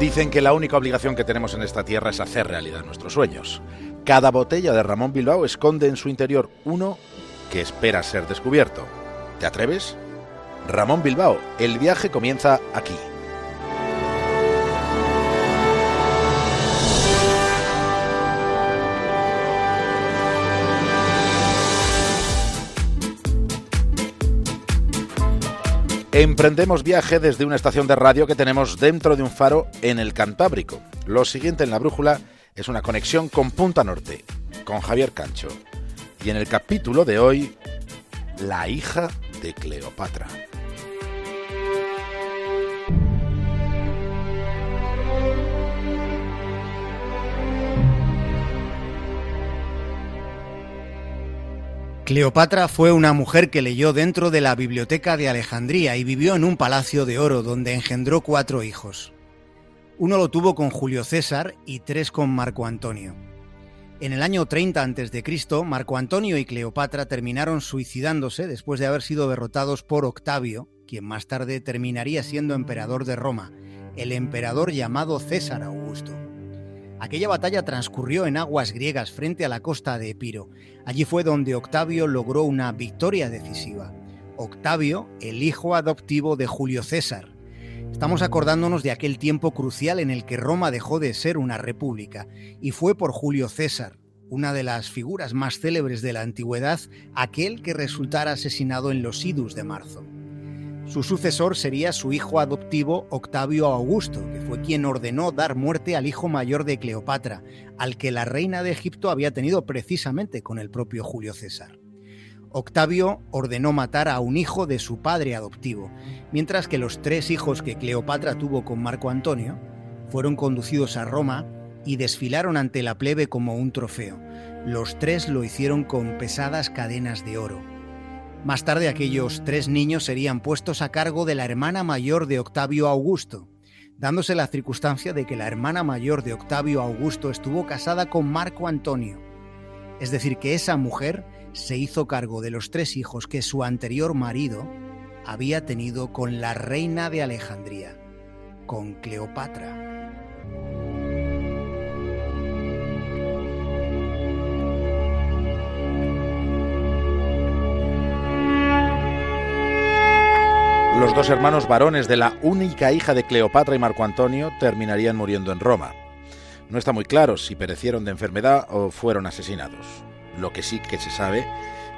Dicen que la única obligación que tenemos en esta tierra es hacer realidad nuestros sueños. Cada botella de Ramón Bilbao esconde en su interior uno que espera ser descubierto. ¿Te atreves? Ramón Bilbao, el viaje comienza aquí. Emprendemos viaje desde una estación de radio que tenemos dentro de un faro en el Cantábrico. Lo siguiente en la brújula es una conexión con Punta Norte, con Javier Cancho. Y en el capítulo de hoy, la hija de Cleopatra. Cleopatra fue una mujer que leyó dentro de la biblioteca de Alejandría y vivió en un palacio de oro donde engendró cuatro hijos. Uno lo tuvo con Julio César y tres con Marco Antonio. En el año 30 a.C., Marco Antonio y Cleopatra terminaron suicidándose después de haber sido derrotados por Octavio, quien más tarde terminaría siendo emperador de Roma, el emperador llamado César. Aquella batalla transcurrió en aguas griegas frente a la costa de Epiro. Allí fue donde Octavio logró una victoria decisiva. Octavio, el hijo adoptivo de Julio César. Estamos acordándonos de aquel tiempo crucial en el que Roma dejó de ser una república, y fue por Julio César, una de las figuras más célebres de la antigüedad, aquel que resultara asesinado en los idus de marzo. Su sucesor sería su hijo adoptivo Octavio Augusto, que fue quien ordenó dar muerte al hijo mayor de Cleopatra, al que la reina de Egipto había tenido precisamente con el propio Julio César. Octavio ordenó matar a un hijo de su padre adoptivo, mientras que los tres hijos que Cleopatra tuvo con Marco Antonio fueron conducidos a Roma y desfilaron ante la plebe como un trofeo. Los tres lo hicieron con pesadas cadenas de oro. Más tarde aquellos tres niños serían puestos a cargo de la hermana mayor de Octavio Augusto, dándose la circunstancia de que la hermana mayor de Octavio Augusto estuvo casada con Marco Antonio. Es decir, que esa mujer se hizo cargo de los tres hijos que su anterior marido había tenido con la reina de Alejandría, con Cleopatra. Los dos hermanos varones de la única hija de Cleopatra y Marco Antonio terminarían muriendo en Roma. No está muy claro si perecieron de enfermedad o fueron asesinados. Lo que sí que se sabe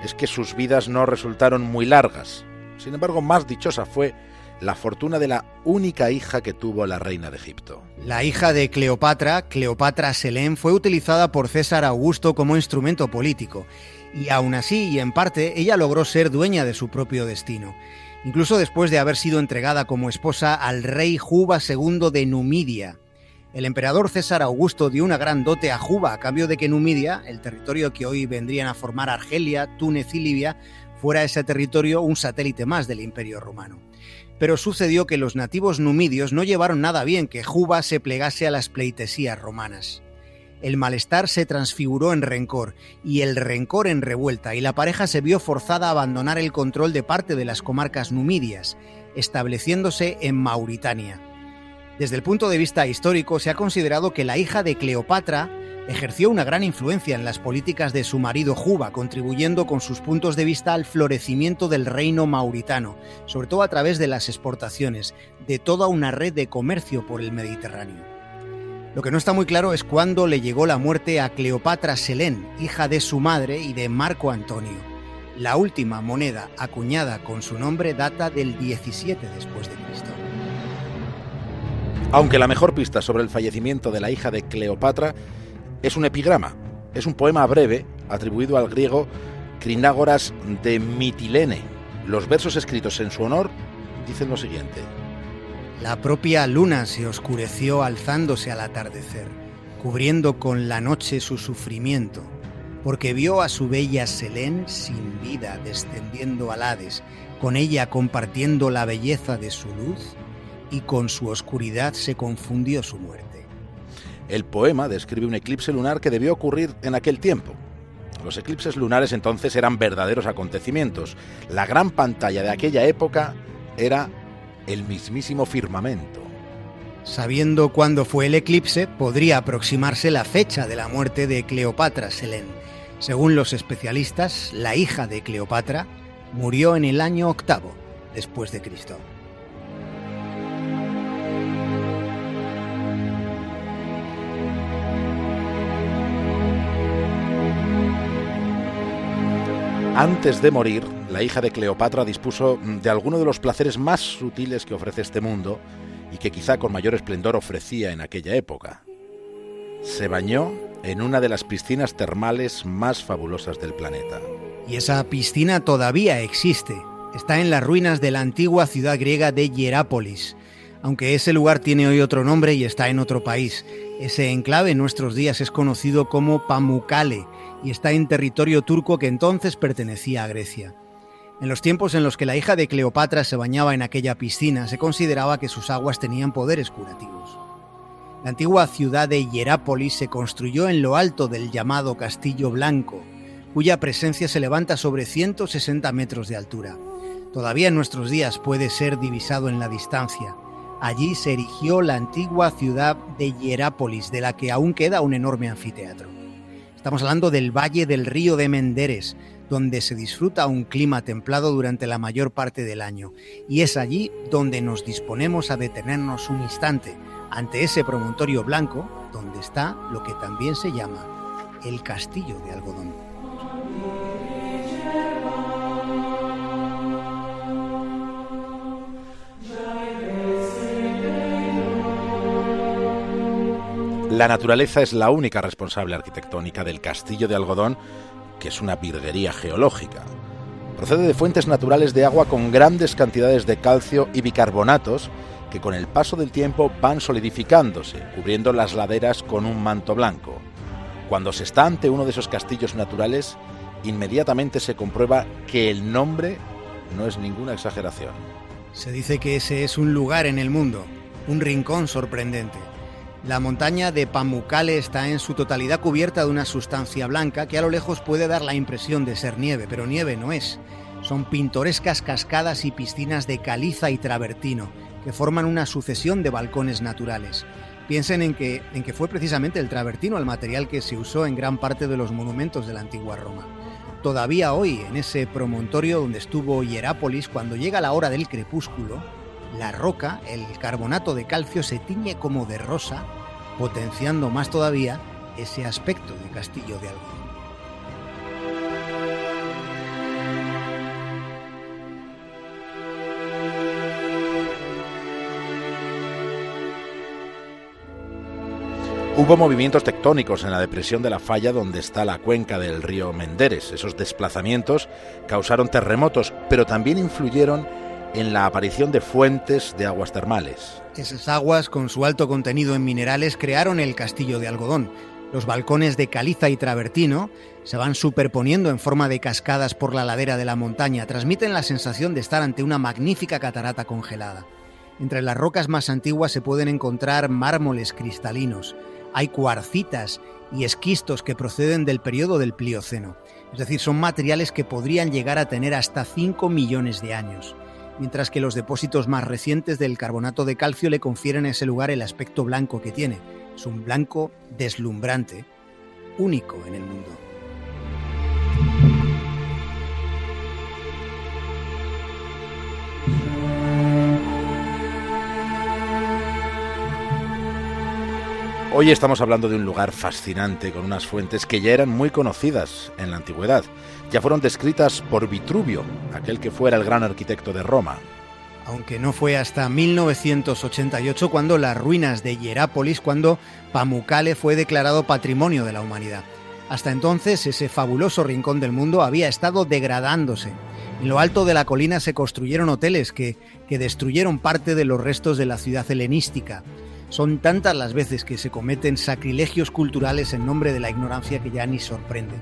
es que sus vidas no resultaron muy largas. Sin embargo, más dichosa fue la fortuna de la única hija que tuvo la reina de Egipto. La hija de Cleopatra, Cleopatra Selén, fue utilizada por César Augusto como instrumento político, y aún así, y en parte, ella logró ser dueña de su propio destino incluso después de haber sido entregada como esposa al rey Juba II de Numidia. El emperador César Augusto dio una gran dote a Juba a cambio de que Numidia, el territorio que hoy vendrían a formar Argelia, Túnez y Libia, fuera ese territorio un satélite más del imperio romano. Pero sucedió que los nativos numidios no llevaron nada bien que Juba se plegase a las pleitesías romanas el malestar se transfiguró en rencor y el rencor en revuelta y la pareja se vio forzada a abandonar el control de parte de las comarcas numidias, estableciéndose en Mauritania. Desde el punto de vista histórico se ha considerado que la hija de Cleopatra ejerció una gran influencia en las políticas de su marido Juba, contribuyendo con sus puntos de vista al florecimiento del reino mauritano, sobre todo a través de las exportaciones, de toda una red de comercio por el Mediterráneo. Lo que no está muy claro es cuándo le llegó la muerte a Cleopatra Selén, hija de su madre y de Marco Antonio. La última moneda acuñada con su nombre data del 17 después de Cristo. Aunque la mejor pista sobre el fallecimiento de la hija de Cleopatra es un epigrama, es un poema breve atribuido al griego Crinágoras de Mitilene. Los versos escritos en su honor dicen lo siguiente: la propia luna se oscureció alzándose al atardecer, cubriendo con la noche su sufrimiento, porque vio a su bella Selén sin vida descendiendo al Hades, con ella compartiendo la belleza de su luz, y con su oscuridad se confundió su muerte. El poema describe un eclipse lunar que debió ocurrir en aquel tiempo. Los eclipses lunares entonces eran verdaderos acontecimientos. La gran pantalla de aquella época era el mismísimo firmamento. Sabiendo cuándo fue el eclipse, podría aproximarse la fecha de la muerte de Cleopatra Selén. Según los especialistas, la hija de Cleopatra murió en el año octavo después de Cristo. Antes de morir, la hija de Cleopatra dispuso de alguno de los placeres más sutiles que ofrece este mundo y que quizá con mayor esplendor ofrecía en aquella época. Se bañó en una de las piscinas termales más fabulosas del planeta. Y esa piscina todavía existe. Está en las ruinas de la antigua ciudad griega de Hierápolis, aunque ese lugar tiene hoy otro nombre y está en otro país. Ese enclave en nuestros días es conocido como Pamukkale y está en territorio turco que entonces pertenecía a Grecia. En los tiempos en los que la hija de Cleopatra se bañaba en aquella piscina, se consideraba que sus aguas tenían poderes curativos. La antigua ciudad de Hierápolis se construyó en lo alto del llamado Castillo Blanco, cuya presencia se levanta sobre 160 metros de altura. Todavía en nuestros días puede ser divisado en la distancia. Allí se erigió la antigua ciudad de Hierápolis, de la que aún queda un enorme anfiteatro. Estamos hablando del Valle del Río de Menderes, donde se disfruta un clima templado durante la mayor parte del año. Y es allí donde nos disponemos a detenernos un instante ante ese promontorio blanco, donde está lo que también se llama el Castillo de Algodón. La naturaleza es la única responsable arquitectónica del castillo de algodón, que es una virguería geológica. Procede de fuentes naturales de agua con grandes cantidades de calcio y bicarbonatos que con el paso del tiempo van solidificándose, cubriendo las laderas con un manto blanco. Cuando se está ante uno de esos castillos naturales, inmediatamente se comprueba que el nombre no es ninguna exageración. Se dice que ese es un lugar en el mundo, un rincón sorprendente. La montaña de Pamukkale está en su totalidad cubierta de una sustancia blanca que a lo lejos puede dar la impresión de ser nieve, pero nieve no es. Son pintorescas cascadas y piscinas de caliza y travertino que forman una sucesión de balcones naturales. Piensen en que, en que fue precisamente el travertino el material que se usó en gran parte de los monumentos de la antigua Roma. Todavía hoy, en ese promontorio donde estuvo Hierápolis, cuando llega la hora del crepúsculo, la roca, el carbonato de calcio, se tiñe como de rosa, potenciando más todavía ese aspecto de castillo de algodón. Hubo movimientos tectónicos en la depresión de la falla donde está la cuenca del río Menderes. Esos desplazamientos causaron terremotos, pero también influyeron en la aparición de fuentes de aguas termales. Esas aguas, con su alto contenido en minerales, crearon el castillo de algodón. Los balcones de caliza y travertino se van superponiendo en forma de cascadas por la ladera de la montaña, transmiten la sensación de estar ante una magnífica catarata congelada. Entre las rocas más antiguas se pueden encontrar mármoles cristalinos, hay cuarcitas y esquistos que proceden del periodo del Plioceno, es decir, son materiales que podrían llegar a tener hasta 5 millones de años mientras que los depósitos más recientes del carbonato de calcio le confieren a ese lugar el aspecto blanco que tiene. Es un blanco deslumbrante, único en el mundo. Hoy estamos hablando de un lugar fascinante con unas fuentes que ya eran muy conocidas en la antigüedad. Ya fueron descritas por Vitruvio, aquel que fuera el gran arquitecto de Roma. Aunque no fue hasta 1988 cuando las ruinas de Hierápolis, cuando Pamukkale fue declarado Patrimonio de la Humanidad. Hasta entonces ese fabuloso rincón del mundo había estado degradándose. En lo alto de la colina se construyeron hoteles que, que destruyeron parte de los restos de la ciudad helenística. Son tantas las veces que se cometen sacrilegios culturales en nombre de la ignorancia que ya ni sorprende.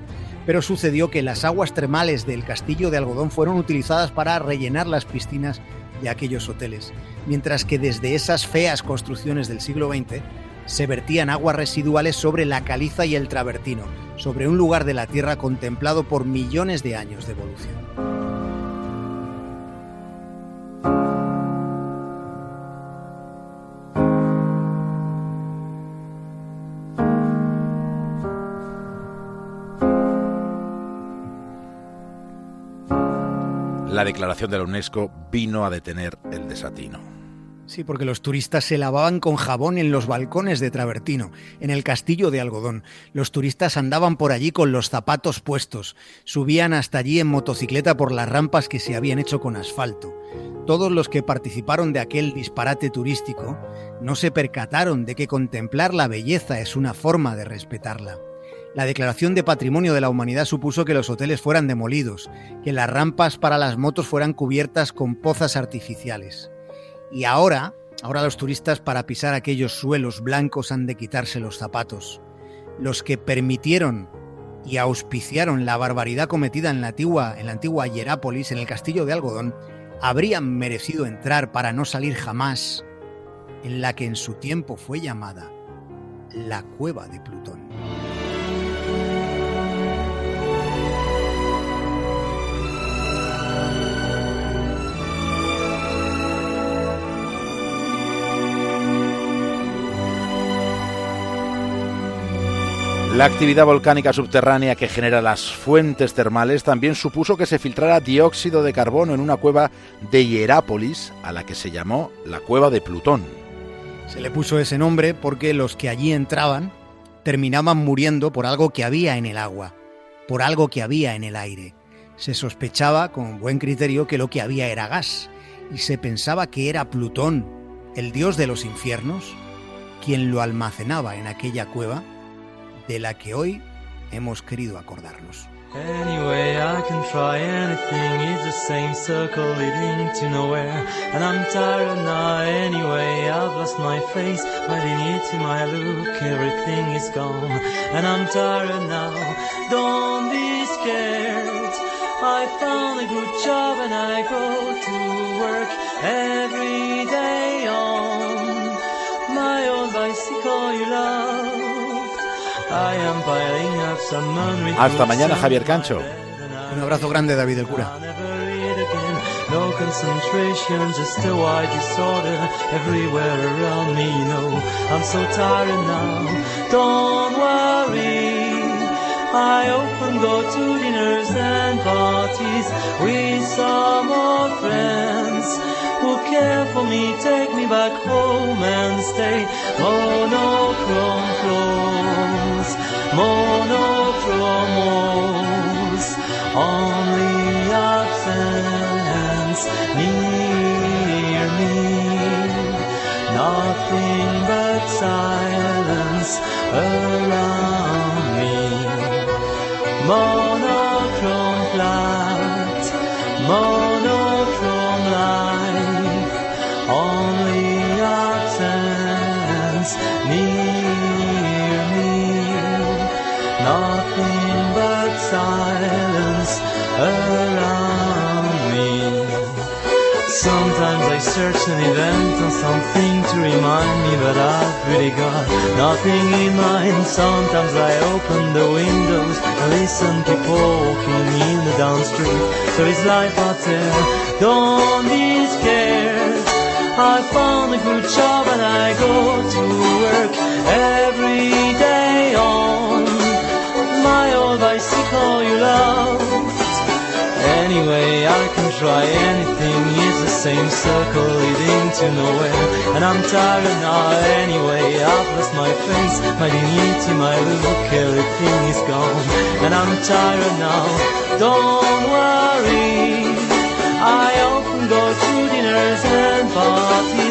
Pero sucedió que las aguas termales del castillo de algodón fueron utilizadas para rellenar las piscinas de aquellos hoteles, mientras que desde esas feas construcciones del siglo XX se vertían aguas residuales sobre la caliza y el travertino, sobre un lugar de la Tierra contemplado por millones de años de evolución. Declaración de la UNESCO vino a detener el desatino. Sí, porque los turistas se lavaban con jabón en los balcones de Travertino, en el castillo de algodón. Los turistas andaban por allí con los zapatos puestos, subían hasta allí en motocicleta por las rampas que se habían hecho con asfalto. Todos los que participaron de aquel disparate turístico no se percataron de que contemplar la belleza es una forma de respetarla. La declaración de patrimonio de la humanidad supuso que los hoteles fueran demolidos, que las rampas para las motos fueran cubiertas con pozas artificiales. Y ahora, ahora los turistas para pisar aquellos suelos blancos han de quitarse los zapatos. Los que permitieron y auspiciaron la barbaridad cometida en la antigua, en la antigua Hierápolis, en el castillo de algodón, habrían merecido entrar para no salir jamás en la que en su tiempo fue llamada la cueva de Plutón. La actividad volcánica subterránea que genera las fuentes termales también supuso que se filtrara dióxido de carbono en una cueva de Hierápolis, a la que se llamó la cueva de Plutón. Se le puso ese nombre porque los que allí entraban terminaban muriendo por algo que había en el agua, por algo que había en el aire. Se sospechaba con buen criterio que lo que había era gas y se pensaba que era Plutón, el dios de los infiernos, quien lo almacenaba en aquella cueva de la que hoy hemos querido acordarnos. Anyway, I can try anything. It's the same circle leading to nowhere. And I'm tired now. Anyway, I've lost my face, my dignity, my look. Everything is gone. And I'm tired now. Don't be scared. I found a good job and I go to work every day on Hasta mañana, Javier Cancho. Un abrazo grande, David el cura. No concentration, just a wide disorder everywhere around me, you know. I'm so tired now, don't worry. I often go to dinners and parties with some old friends who care for me, take me back home and stay. Monochrome clothes, monochromos, only absence near me, nothing but silence monochrome flat, monochrome Sometimes I search an event or something to remind me that I've really got nothing in mind. Sometimes I open the windows and listen people walking in the down street. So it's life out there, don't be scared. I found a good job and I go to work every day on my old bicycle you loved. Anyway, I can try anything same circle leading to nowhere. And I'm tired now anyway. I've lost my face, my dignity, my look Everything is gone. And I'm tired now. Don't worry. I often go to dinners and parties.